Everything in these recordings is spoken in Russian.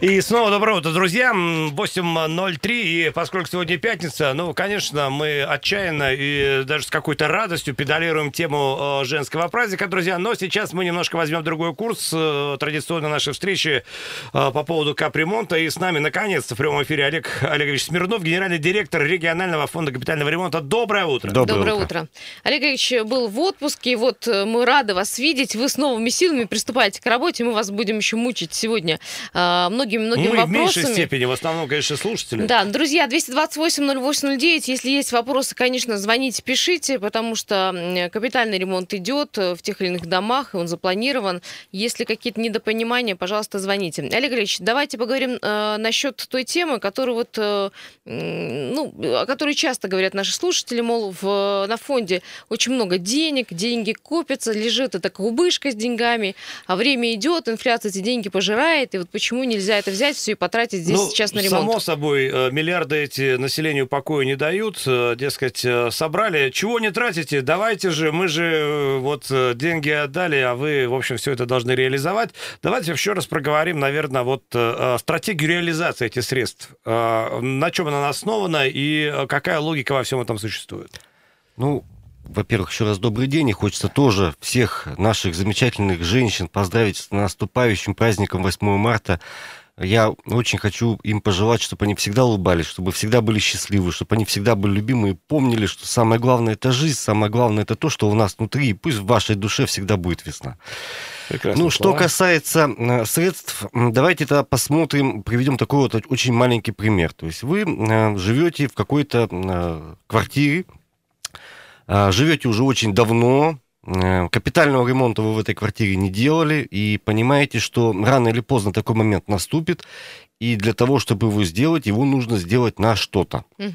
И снова доброе утро, друзья. 8.03, и поскольку сегодня пятница, ну, конечно, мы отчаянно и даже с какой-то радостью педалируем тему э, женского праздника, друзья. Но сейчас мы немножко возьмем другой курс э, традиционно нашей встречи э, по поводу капремонта. И с нами, наконец-то, в прямом эфире Олег Олегович Смирнов, генеральный директор регионального фонда капитального ремонта. Доброе утро. Доброе, Доброе утро. утро. Олег Олегович был в отпуске, и вот мы рады вас видеть. Вы с новыми силами приступаете к работе, мы вас будем еще мучить сегодня. Многие многими-многими Мы вопросами. в меньшей степени, в основном, конечно, слушатели. Да, друзья, 228-08-09, если есть вопросы, конечно, звоните, пишите, потому что капитальный ремонт идет в тех или иных домах, и он запланирован. Если какие-то недопонимания, пожалуйста, звоните. Олег Ильич, давайте поговорим э, насчет той темы, которую вот, э, ну, о которой часто говорят наши слушатели, мол, в, на фонде очень много денег, деньги копятся, лежит эта кубышка с деньгами, а время идет, инфляция эти деньги пожирает, и вот почему нельзя это взять все и потратить здесь ну, сейчас на ремонт? Само собой, э, миллиарды эти населению покоя не дают. Э, дескать, э, собрали. Чего не тратите? Давайте же, мы же вот деньги отдали, а вы, в общем, все это должны реализовать. Давайте еще раз проговорим, наверное, вот стратегию реализации этих средств. На чем она основана и какая логика во всем этом существует? Ну, во-первых, еще раз добрый день, и хочется тоже всех наших замечательных женщин поздравить с наступающим праздником 8 марта. Я очень хочу им пожелать, чтобы они всегда улыбались, чтобы всегда были счастливы, чтобы они всегда были любимы и помнили, что самое главное – это жизнь, самое главное – это то, что у нас внутри, и пусть в вашей душе всегда будет весна. Прекрасные ну, слова. что касается э, средств, давайте тогда посмотрим, приведем такой вот очень маленький пример. То есть вы э, живете в какой-то э, квартире, живете уже очень давно, капитального ремонта вы в этой квартире не делали и понимаете, что рано или поздно такой момент наступит, и для того, чтобы его сделать, его нужно сделать на что-то. Угу.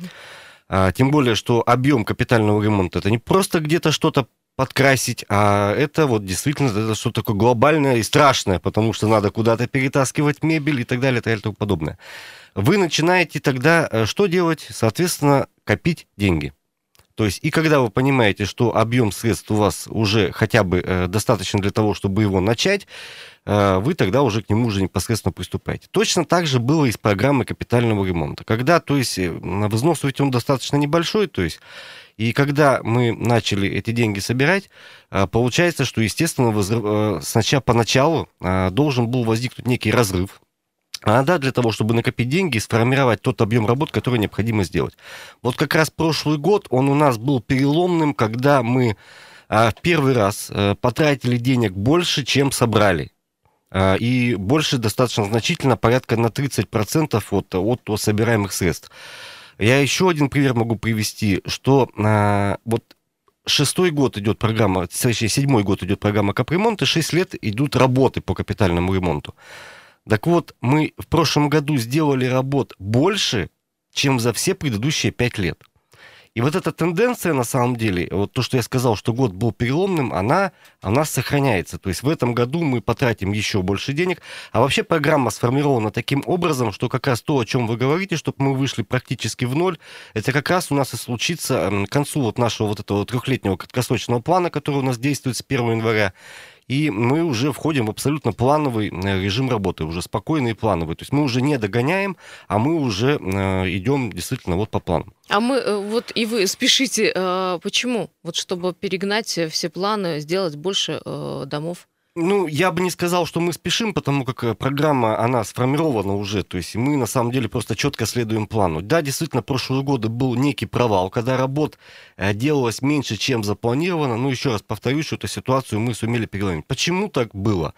А, тем более, что объем капитального ремонта это не просто где-то что-то подкрасить, а это вот действительно это что-то такое глобальное и страшное, потому что надо куда-то перетаскивать мебель и так далее, и так далее, и тому подобное. Вы начинаете тогда э, что делать? Соответственно, копить деньги. То есть, и когда вы понимаете, что объем средств у вас уже хотя бы э, достаточно для того, чтобы его начать, э, вы тогда уже к нему уже непосредственно приступаете. Точно так же было и с программой капитального ремонта. Когда, то есть, э, взнос ведь он достаточно небольшой, то есть, и когда мы начали эти деньги собирать, э, получается, что, естественно, э, сначала поначалу должен был возникнуть некий разрыв а да, для того, чтобы накопить деньги и сформировать тот объем работ, который необходимо сделать. Вот как раз прошлый год, он у нас был переломным, когда мы а, первый раз а, потратили денег больше, чем собрали. А, и больше достаточно значительно, порядка на 30% от, от, от собираемых средств. Я еще один пример могу привести, что а, вот шестой год идет программа, точнее, седьмой год идет программа капремонта, шесть лет идут работы по капитальному ремонту. Так вот, мы в прошлом году сделали работ больше, чем за все предыдущие пять лет. И вот эта тенденция, на самом деле, вот то, что я сказал, что год был переломным, она у нас сохраняется. То есть в этом году мы потратим еще больше денег. А вообще программа сформирована таким образом, что как раз то, о чем вы говорите, чтобы мы вышли практически в ноль, это как раз у нас и случится к концу вот нашего вот этого трехлетнего краткосрочного плана, который у нас действует с 1 января и мы уже входим в абсолютно плановый э, режим работы, уже спокойный и плановый. То есть мы уже не догоняем, а мы уже э, идем действительно вот по плану. А мы, э, вот и вы спешите, почему? Вот чтобы перегнать все планы, сделать больше домов? Ну, я бы не сказал, что мы спешим, потому как э, программа, она сформирована уже, то есть мы на самом деле просто четко следуем плану. Да, действительно, прошлые годы был некий провал, когда работ э, делалось меньше, чем запланировано. Ну, еще раз повторюсь, что эту ситуацию мы сумели переломить. Почему так было?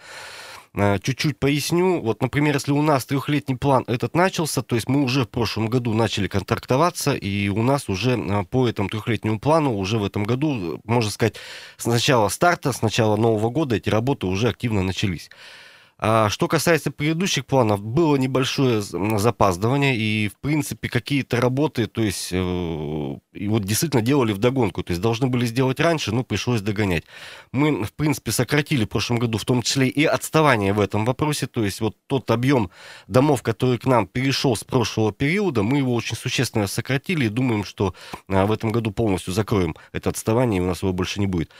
Э, чуть-чуть поясню. Вот, например, если у нас трехлетний план этот начался, то есть мы уже в прошлом году начали контрактоваться, и у нас уже э, по этому трехлетнему плану уже в этом году, э, можно сказать, с начала старта, с начала Нового года эти работы уже активно начались. А что касается предыдущих планов, было небольшое запаздывание, и, в принципе, какие-то работы, то есть, э, вот действительно делали вдогонку, то есть должны были сделать раньше, но пришлось догонять. Мы, в принципе, сократили в прошлом году в том числе и отставание в этом вопросе, то есть вот тот объем домов, который к нам перешел с прошлого периода, мы его очень существенно сократили и думаем, что а, в этом году полностью закроем это отставание, и у нас его больше не будет.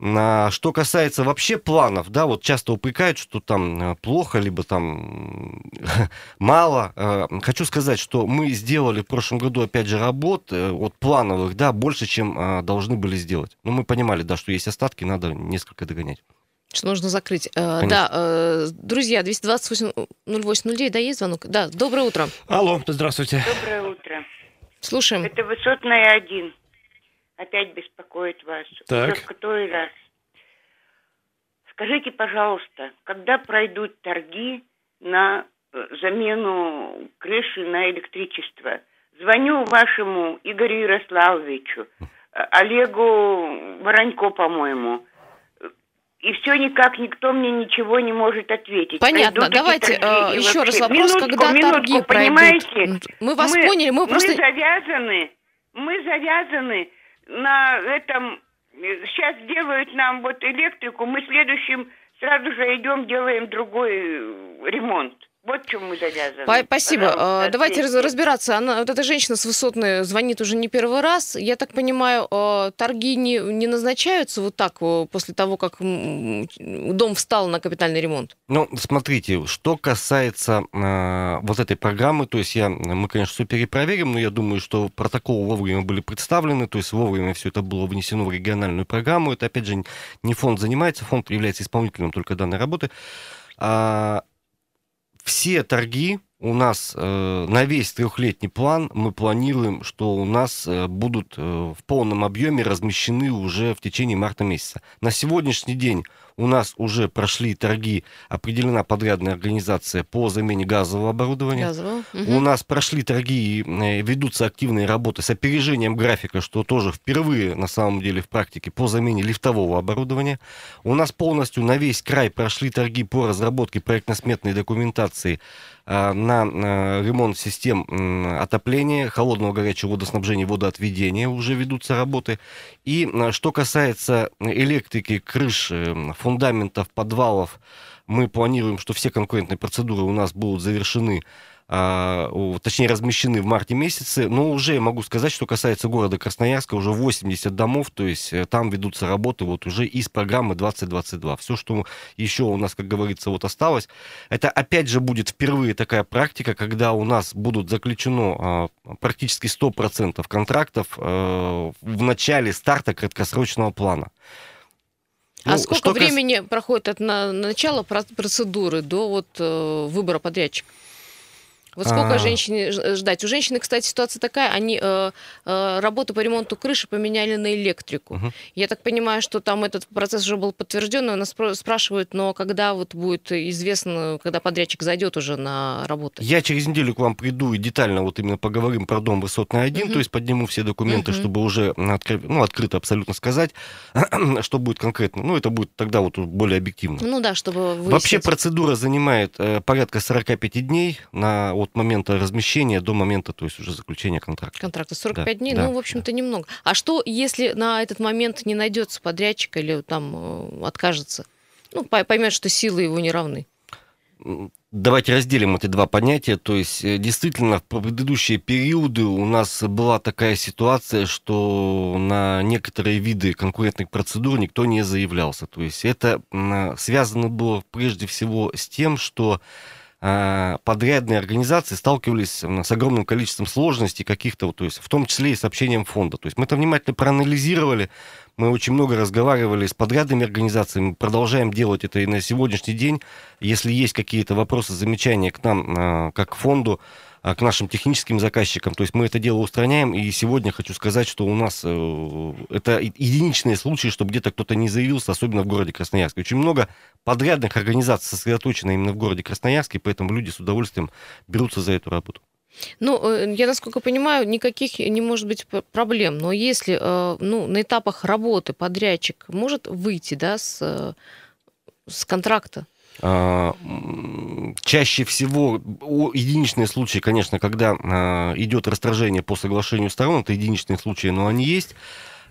А что касается вообще планов, да, вот часто упрекают, что там э, плохо, либо там мало. Э, хочу сказать, что мы сделали в прошлом году, опять же, работ э, от плановых, да, больше, чем должны были сделать. Но мы понимали, да, что есть остатки, надо несколько догонять. Что нужно закрыть. Конечно. Да, друзья, 228-08-09, да, есть звонок? Да, доброе утро. Алло, здравствуйте. Доброе утро. Слушаем. Это Высотная один опять беспокоит вас. Так. Уже в который раз. Скажите, пожалуйста, когда пройдут торги на э, замену крыши на электричество? Звоню вашему Игорю Ярославовичу, э, Олегу Воронько, по-моему. И все никак никто мне ничего не может ответить. Понятно. Пройдут Давайте э, еще раз вопрос, минутку, когда минутку, торги понимаете? пройдут. Мы вас мы, поняли, мы просто... Мы завязаны, мы завязаны на этом сейчас делают нам вот электрику, мы следующим сразу же идем, делаем другой ремонт. Вот в чем мы завязаны. Спасибо. Пожалуйста, Давайте ответьте. разбираться. Она, вот эта женщина с высотной звонит уже не первый раз. Я так понимаю, торги не, не назначаются вот так после того, как дом встал на капитальный ремонт? Ну, смотрите, что касается э, вот этой программы, то есть я, мы, конечно, все перепроверим, но я думаю, что протоколы вовремя были представлены, то есть вовремя все это было внесено в региональную программу. Это, опять же, не фонд занимается, фонд является исполнителем только данной работы. А, все торги у нас э, на весь трехлетний план мы планируем, что у нас э, будут э, в полном объеме размещены уже в течение марта месяца. На сегодняшний день у нас уже прошли торги, определена подрядная организация по замене газового оборудования. Газового. Угу. У нас прошли торги и э, ведутся активные работы с опережением графика, что тоже впервые на самом деле в практике по замене лифтового оборудования. У нас полностью на весь край прошли торги по разработке проектно-сметной документации на э, ремонт систем отопления, холодного горячего водоснабжения, водоотведения уже ведутся работы. И э, что касается электрики, крыш, фундаментов, подвалов, мы планируем, что все конкурентные процедуры у нас будут завершены точнее, размещены в марте месяце. Но уже могу сказать, что касается города Красноярска, уже 80 домов, то есть э, там ведутся работы вот уже из программы 2022. Все, что еще у нас, как говорится, вот осталось, это опять же будет впервые такая практика, когда у нас будут заключено а, практически 100% контрактов э, в начале старта краткосрочного плана. А ну, сколько времени кас... проходит от начала процедуры до вот э, выбора подрядчика? Вот сколько а... женщине ждать? У женщины, кстати, ситуация такая, они э, э, работу по ремонту крыши поменяли на электрику. Угу. Я так понимаю, что там этот процесс уже был подтвержден, и нас спрашивают, но когда вот будет известно, когда подрядчик зайдет уже на работу? Я через неделю к вам приду и детально вот именно поговорим про дом высотный один, угу. то есть подниму все документы, угу. чтобы уже откры... ну, открыто абсолютно сказать, что будет конкретно. Ну, это будет тогда вот более объективно. Ну да, чтобы выяснить. Вообще процедура занимает э, порядка 45 дней на от момента размещения до момента, то есть уже заключения контракта. Контракта 45 да, дней, да, ну, в общем-то, да. немного. А что, если на этот момент не найдется подрядчик или там э, откажется? Ну, поймет, что силы его не равны. Давайте разделим эти два понятия. То есть, э, действительно, в предыдущие периоды у нас была такая ситуация, что на некоторые виды конкурентных процедур никто не заявлялся. То есть, это связано было прежде всего с тем, что подрядные организации сталкивались с огромным количеством сложностей каких-то, то есть в том числе и с общением фонда. То есть мы это внимательно проанализировали, мы очень много разговаривали с подрядными организациями, продолжаем делать это и на сегодняшний день. Если есть какие-то вопросы, замечания к нам, э, как к фонду, а, к нашим техническим заказчикам. То есть мы это дело устраняем, и сегодня хочу сказать, что у нас э, это единичные случаи, что где-то кто-то не заявился, особенно в городе Красноярске. Очень много подрядных организаций сосредоточено именно в городе Красноярске, поэтому люди с удовольствием берутся за эту работу. Ну, э, я, насколько понимаю, никаких не может быть проблем. Но если э, ну, на этапах работы подрядчик может выйти да, с, с контракта, А, чаще всего единичные случаи, конечно, когда а, идет расторжение по соглашению сторон, это единичные случаи, но они есть.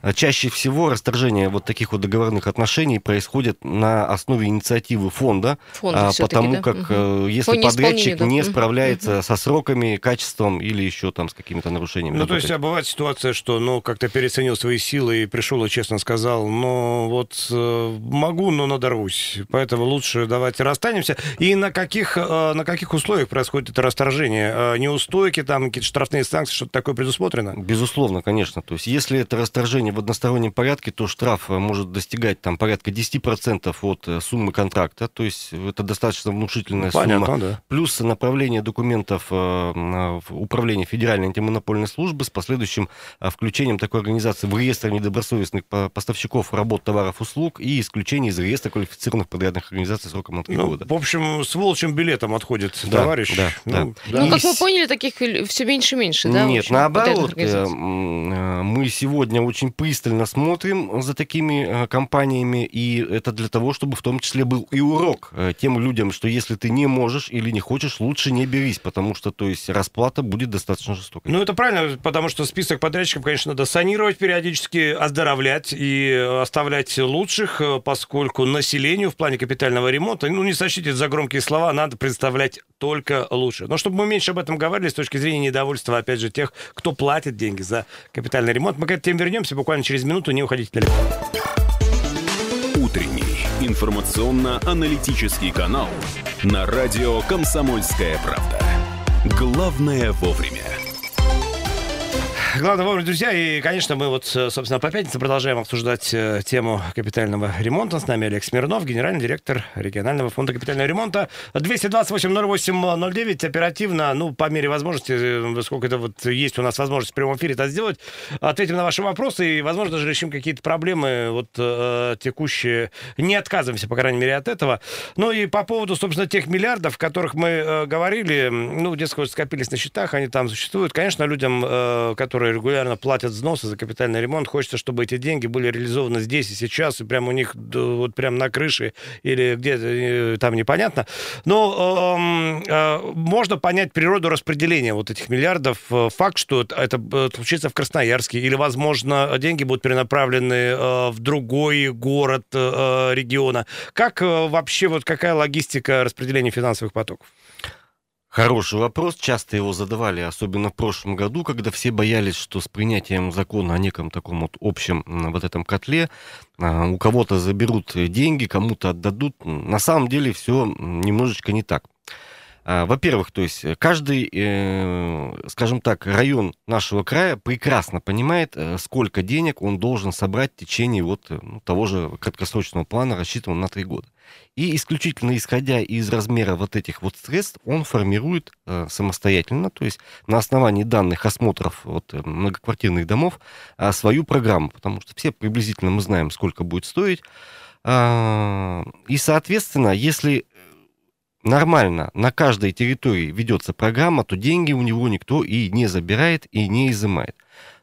А чаще всего расторжение вот таких вот договорных отношений происходит на основе инициативы фонда, Фонд потому да? как угу. если Фонд подрядчик не, не справляется угу. со сроками, качеством или еще там с какими-то нарушениями. Ну, то есть, а бывает ситуация, что, ну, как-то переоценил свои силы и пришел и честно сказал, ну, вот э, могу, но надорвусь, поэтому лучше давайте расстанемся. И на каких, э, на каких условиях происходит это расторжение? Неустойки, там, какие-то штрафные санкции, что-то такое предусмотрено? Безусловно, конечно. То есть, если это расторжение в одностороннем порядке, то штраф э, может достигать там порядка 10% от э, суммы контракта, то есть это достаточно внушительная ну, Понятно, сумма. Да. Плюс направление документов э, в управление Федеральной антимонопольной службы с последующим включением такой организации в реестр недобросовестных поставщиков работ, товаров, услуг и исключение из реестра квалифицированных подрядных организаций сроком на три ну, года. В общем, с волчьим билетом отходит да, товарищ. Да, ну, да. Ну, как мы поняли, таких все меньше и меньше, да? Нет, наоборот, мы сегодня очень пристально смотрим за такими э, компаниями, и это для того, чтобы в том числе был и урок э, тем людям, что если ты не можешь или не хочешь, лучше не берись, потому что, то есть, расплата будет достаточно жестокой. Ну, это правильно, потому что список подрядчиков, конечно, надо санировать периодически, оздоровлять и оставлять лучших, э, поскольку населению в плане капитального ремонта, ну, не сочтите за громкие слова, надо представлять только лучше. Но чтобы мы меньше об этом говорили с точки зрения недовольства, опять же, тех, кто платит деньги за капитальный ремонт, мы к этой теме вернемся буквально через минуту, не уходите далеко. Утренний информационно-аналитический канал на радио «Комсомольская правда». Главное вовремя. Главное вовремя, друзья. И, конечно, мы вот, э, собственно, по пятнице продолжаем обсуждать э, тему капитального ремонта. С нами Олег Смирнов, генеральный директор регионального фонда капитального ремонта. 228-08-09 оперативно, ну, по мере возможности, э, сколько это вот есть у нас возможность в прямом эфире это сделать, ответим на ваши вопросы и, возможно, даже решим какие-то проблемы вот текущие. Не отказываемся, по крайней мере, от этого. Ну и по поводу, собственно, тех миллиардов, о которых мы говорили, ну, дескать, скопились на счетах, они там существуют. Конечно, людям, которые которые регулярно платят взносы за капитальный ремонт, хочется, чтобы эти деньги были реализованы здесь и сейчас, и прямо у них вот прямо на крыше или где-то э, там непонятно. Но э, э, можно понять природу распределения вот этих миллиардов. Э, факт, что это э, случится в Красноярске, или, возможно, деньги будут перенаправлены э, в другой город э, региона. Как э, вообще, вот какая логистика распределения финансовых потоков? Хороший вопрос, часто его задавали, особенно в прошлом году, когда все боялись, что с принятием закона о неком таком вот общем вот этом котле а, у кого-то заберут деньги, кому-то отдадут. На самом деле все немножечко не так. А, во-первых, то есть каждый, э, скажем так, район нашего края прекрасно понимает, э, сколько денег он должен собрать в течение вот э, ну, того же краткосрочного плана, рассчитанного на три года. И исключительно исходя из размера вот этих вот средств, он формирует э, самостоятельно, то есть на основании данных осмотров вот, э, многоквартирных домов, э, свою программу, потому что все приблизительно мы знаем, сколько будет стоить. Э, и, соответственно, если нормально на каждой территории ведется программа, то деньги у него никто и не забирает, и не изымает.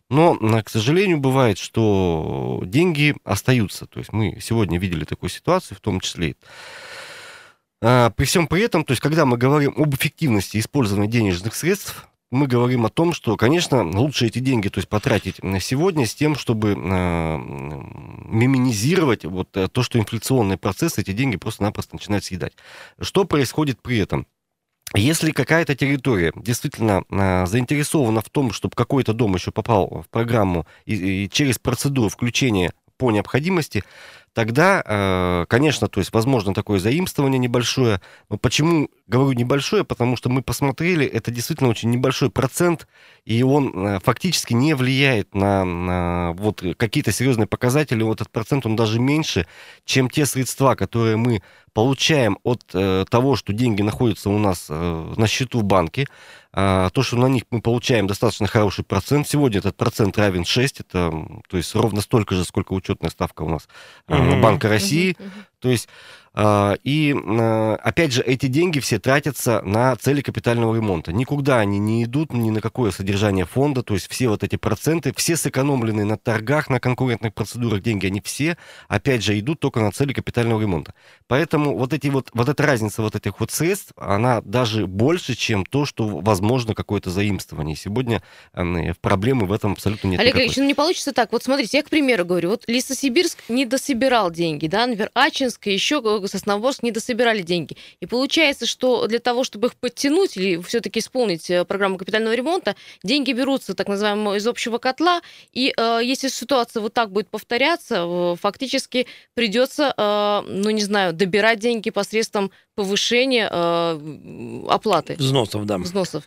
Но, к сожалению, бывает, что деньги остаются. То есть мы сегодня видели такую ситуацию, в том числе а, при всем при этом, то есть когда мы говорим об эффективности использования денежных средств, мы говорим о том, что, конечно, лучше эти деньги то есть, потратить сегодня с тем, чтобы э, минимизировать вот э, то, что инфляционный процесс эти деньги просто-напросто начинает съедать. Что происходит при этом? Если какая-то территория действительно э, заинтересована в том, чтобы какой-то дом еще попал в программу и, и через процедуру включения по необходимости, тогда, э, конечно, то есть возможно такое заимствование небольшое. Но почему говорю небольшое? Потому что мы посмотрели, это действительно очень небольшой процент, и он э, фактически не влияет на, на вот какие-то серьезные показатели. Вот этот процент, он даже меньше, чем те средства, которые мы получаем от э, того, что деньги находятся у нас на счету в банке, э, то, что на них мы получаем достаточно хороший процент. Сегодня этот процент равен 6, это то есть ровно столько же, сколько учетная ставка у нас э. Банка России. То есть и, а, опять же, эти деньги все тратятся на цели капитального ремонта. Никуда они не идут, ни на какое содержание фонда, то есть все вот эти проценты, все сэкономленные на торгах, на конкурентных процедурах деньги, они все, опять же, идут только на цели капитального ремонта. Поэтому вот, эти вот, вот эта разница вот этих вот средств, она даже больше, чем то, что возможно какое-то заимствование. Сегодня э, проблемы в этом абсолютно нет Олег Ильич, ну не получится так. Вот смотрите, я, к примеру, говорю, вот Лесосибирск не дособирал деньги, да, например, Ачинск и еще Сосновоборск не дособирали деньги. И получается, что для того, чтобы их подтянуть или все-таки исполнить э, программу капитального ремонта, деньги берутся так называемого из общего котла, и э, если ситуация вот так будет повторяться, э, фактически придется, э, ну не знаю, добирать деньги посредством повышения э, оплаты. Взносов, да. Взносов.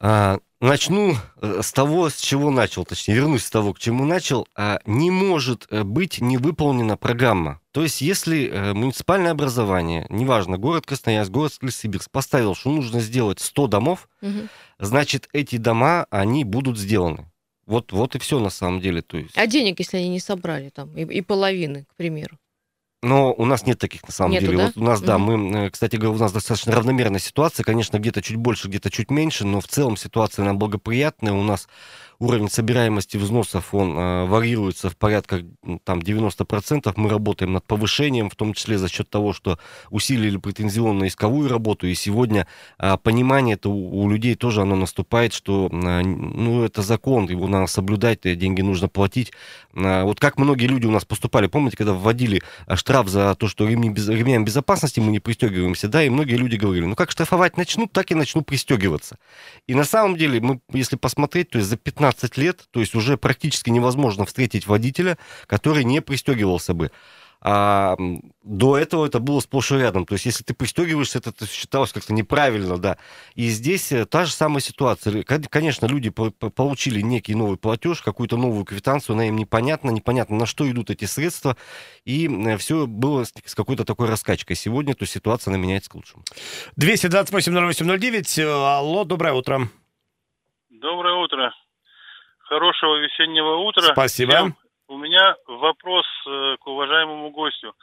А, начну э, с того, с чего начал, точнее, вернусь с того, к чему начал. А, не может э, быть не выполнена программа. То есть, если э, муниципальное образование, неважно, город Красноярск, город Лесибирск, поставил, что нужно сделать 100 домов, угу. значит, эти дома, они будут сделаны. Вот, вот и все на самом деле. То есть... А денег, если они не собрали там, и, и половины, к примеру? Но у нас нет таких на самом Нету, деле. да? Вот у нас, да, Мгм. мы, э, кстати говоря, у нас достаточно равномерная ситуация. Конечно, где-то чуть больше, где-то чуть меньше, но в целом ситуация нам благоприятная. У нас уровень собираемости взносов, он э, варьируется в порядках м, там 90%. Мы работаем над повышением, в том числе за счет того, что усилили претензионно-исковую работу. И сегодня а, понимание это у, у людей тоже оно наступает, что а, ну, это закон, его надо соблюдать, э, деньги нужно платить. А, вот как многие люди у нас поступали, помните, когда вводили а, штраф за то, что ремни без, безопасности мы не пристегиваемся, да, и многие люди говорили, ну как штрафовать начнут, так и начну пристегиваться. И на самом деле, мы, если посмотреть, то есть за 15 лет, то есть уже практически невозможно встретить водителя, который не пристегивался бы. А до этого это было сплошь и рядом. То есть, если ты пристегиваешься, это, считалось как-то неправильно, да. И здесь э, та же самая ситуация. Кон- Конечно, люди по- по- получили некий новый платеж, какую-то новую квитанцию, она им непонятна, непонятно, на что идут эти средства. И все было с, какой-то такой раскачкой. Сегодня то ситуация она меняется к лучшему. 228-08-09. Алло, доброе утро. Доброе утро. Хорошего весеннего утра. Спасибо. Всем. У меня вопрос э, к уважаемому гостю.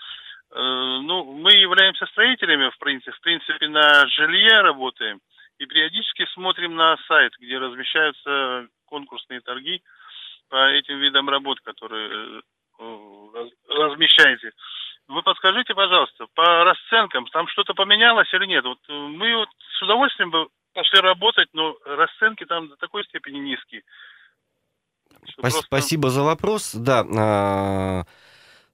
Э, ну, мы являемся строителями, в принципе, в принципе, на жилье работаем и периодически смотрим на сайт, где размещаются конкурсные торги по этим видам работ, которые э, раз- размещаете. Вы подскажите, пожалуйста, по расценкам, там что-то поменялось или нет? Вот мы вот с удовольствием бы пошли работать, но расценки там до такой степени низкие. Просто- Спасибо за вопрос. Да, а,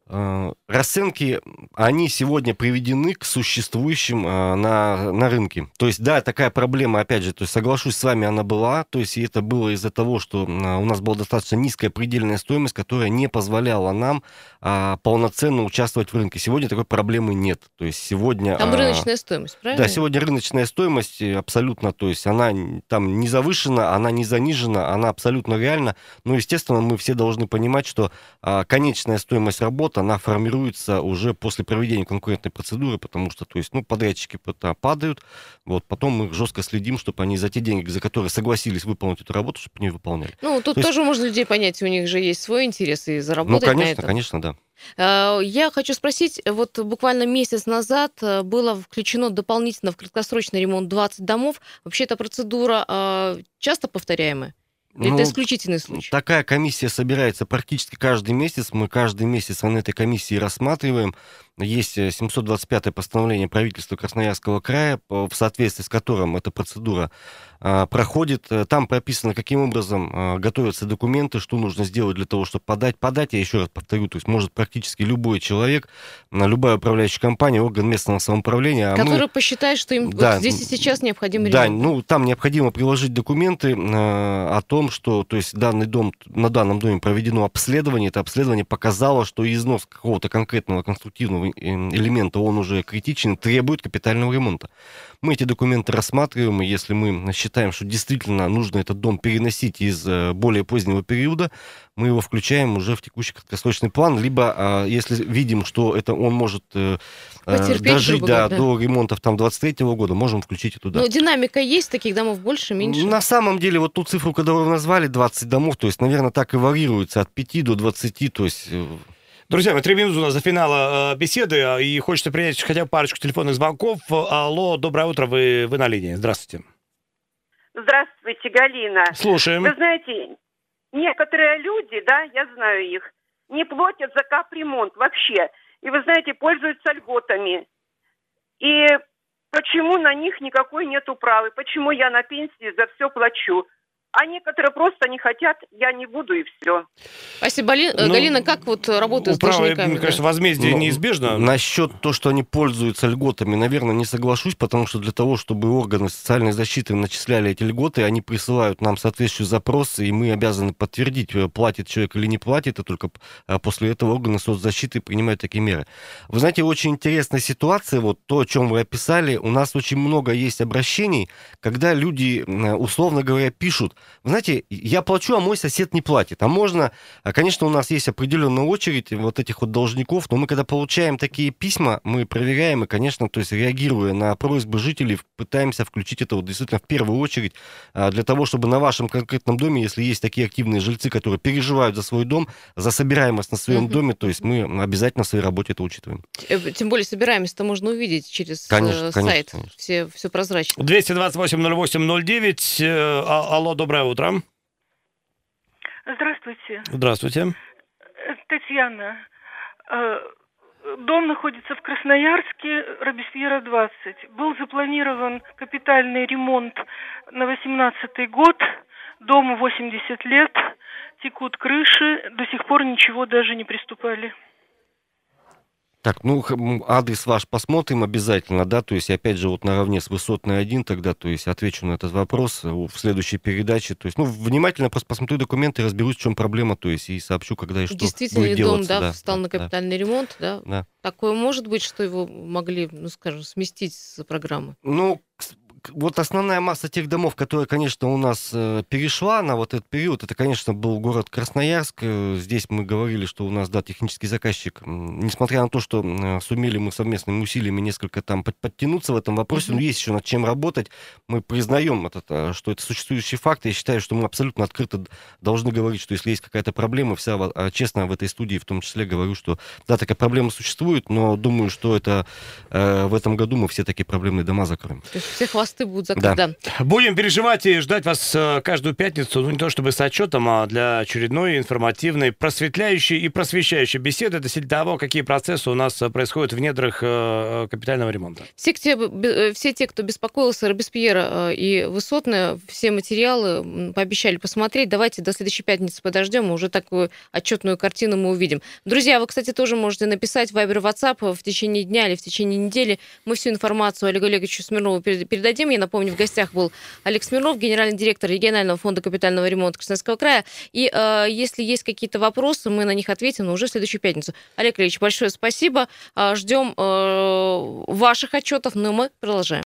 а, расценки, они сегодня приведены к существующим а, на, на рынке. То есть, да, такая проблема, опять же, то есть соглашусь с вами, она была. То есть, и это было из-за того, что а, у нас была достаточно низкая предельная стоимость, которая не позволяла нам а, полноценно участвовать в рынке. Сегодня такой проблемы нет. То есть, сегодня... Там а, рыночная стоимость, правильно? да, сегодня рыночная стоимость э, абсолютно, то есть она там не завышена, она не занижена, она абсолютно реальна. Но, естественно, мы все должны понимать, что а, конечная стоимость работ, она формируется уже после проведения конкурентной процедуры, потому что, то есть, ну, подрядчики падают, вот, потом мы жестко следим, чтобы они за те деньги, за которые согласились выполнить эту работу, чтобы они выполняли. Ну, тут То есть- тоже можно людей понять, у них же есть свой интерес и Ну, заработать на конечно, этом. конечно, да. Э, Я хочу спросить, вот буквально месяц назад э, было включено дополнительно в краткосрочный ремонт 20 домов. Вообще эта процедура э, часто повторяемая? Или Ну, это исключительный случай? Такая комиссия собирается практически каждый месяц. Мы каждый месяц на этой комиссии рассматриваем. Есть э, 725-е постановление правительства Красноярского края, в соответствии с которым эта процедура а, проходит. Э, Там прописано, каким образом а, готовятся документы, что нужно сделать для того, чтобы подать. Подать, я еще раз повторю, то есть может практически любой человек, а, любая управляющая компания, орган местного самоуправления. а мы- Который посчитает, что им вот Да, здесь и сейчас необходим да, ну там необходимо приложить документы э, о том, что, то есть данный дом, на данном доме проведено обследование, это обследование показало, что износ какого-то конкретного конструктивного э, элемента, он уже критичен, требует капитального ремонта. Мы эти документы рассматриваем, и если мы считаем, что действительно нужно этот дом переносить из э, более позднего периода, мы его включаем уже в текущий краткосрочный план, либо а, если видим, что это он может э, э, Потерпеть, дожить да, говоря, да. до ремонтов там 23 года, можем включить и туда. Но динамика есть, таких домов больше, меньше? На самом деле, вот ту цифру, которую вы назвали, 20 домов, то есть, наверное, так и варьируется от 5 до 20, то есть... Друзья, мы три минуты у нас до финала э, беседы, э, и хочется принять хотя бы парочку телефонных звонков. Алло, доброе утро, вы, вы на линии. Здравствуйте. Здравствуйте, Галина. Слушаем. Вы знаете, некоторые люди, да, я знаю их, не платят за капремонт вообще. И вы знаете, пользуются льготами. И почему на них никакой нет управы? Почему я на пенсии за все плачу? А некоторые просто не хотят, я не буду и все. Спасибо, Али... ну, Галина. Как вот работает управа, с должниками? Мне кажется, возмездие ну, неизбежно. Насчет того, что они пользуются льготами, наверное, не соглашусь, потому что для того, чтобы органы социальной защиты начисляли эти льготы, они присылают нам соответствующие запросы, и мы обязаны подтвердить, э, платит человек или не платит, и только а после этого органы соцзащиты принимают такие меры. Вы знаете, очень интересная ситуация, вот то, о чем вы описали, у нас очень много есть обращений, когда люди, условно говоря, пишут, вы знаете, я плачу, а мой сосед не платит. А можно, а, конечно, у нас есть определенная очередь вот этих вот должников, но мы когда получаем такие письма, мы проверяем и, конечно, то есть реагируя на просьбы жителей, пытаемся включить это вот действительно в первую очередь а, для того, чтобы на вашем конкретном доме, если есть такие активные жильцы, которые переживают за свой дом, за собираемость на своем доме, то есть мы обязательно в своей работе это учитываем. Э, тем более собираемость-то можно увидеть через конечно, сайт. Конечно, конечно. Все, все прозрачно. 228 08 09. Алло, доброе Доброе утро. Здравствуйте. Здравствуйте. Татьяна. Э, дом находится в Красноярске, Робеспьера 20. Был запланирован капитальный ремонт на 18 год. Дому 80 лет, текут крыши, до сих пор ничего даже не приступали. Так, ну, адрес ваш посмотрим обязательно, да, то есть, опять же, вот наравне с высотной один тогда, то есть, отвечу на этот вопрос в следующей передаче, то есть, ну, внимательно просто посмотрю документы, разберусь, в чем проблема, то есть, и сообщу, когда и что Действительно, будет дом, да, да, встал да, на капитальный да. ремонт, да? Да. Такое может быть, что его могли, ну, скажем, сместить с программы? Ну, вот основная масса тех домов, которые, конечно, у нас э, перешла на вот этот период, это, конечно, был город Красноярск. Э, здесь мы говорили, что у нас, да, технический заказчик, несмотря на то, что э, сумели мы совместными усилиями несколько там под, подтянуться в этом вопросе, mm-hmm. но есть еще над чем работать. Мы признаем, этот, что это существующий факт. Я считаю, что мы абсолютно открыто должны говорить, что если есть какая-то проблема, вся а, честно в этой студии в том числе говорю, что да, такая проблема существует, но думаю, что это э, в этом году мы все такие проблемные дома закроем. То есть всех вас хвосты будут закрыты. Да. Будем переживать и ждать вас э, каждую пятницу, ну не то чтобы с отчетом, а для очередной информативной, просветляющей и просвещающей беседы относительно того, какие процессы у нас э, происходят в недрах э, капитального ремонта. Все те, все те кто беспокоился Робеспьера и Высотная, все материалы пообещали посмотреть. Давайте до следующей пятницы подождем, уже такую отчетную картину мы увидим. Друзья, вы, кстати, тоже можете написать в Viber WhatsApp в течение дня или в течение недели. Мы всю информацию Олегу Олеговичу Смирнову передадим тем. Я напомню, в гостях был Алекс Смирнов, генеральный директор регионального фонда капитального ремонта Красноярского края. И э, если есть какие-то вопросы, мы на них ответим, но уже в следующую пятницу. Олег Ильич, большое спасибо. Э, ждем э, ваших отчетов, но мы продолжаем.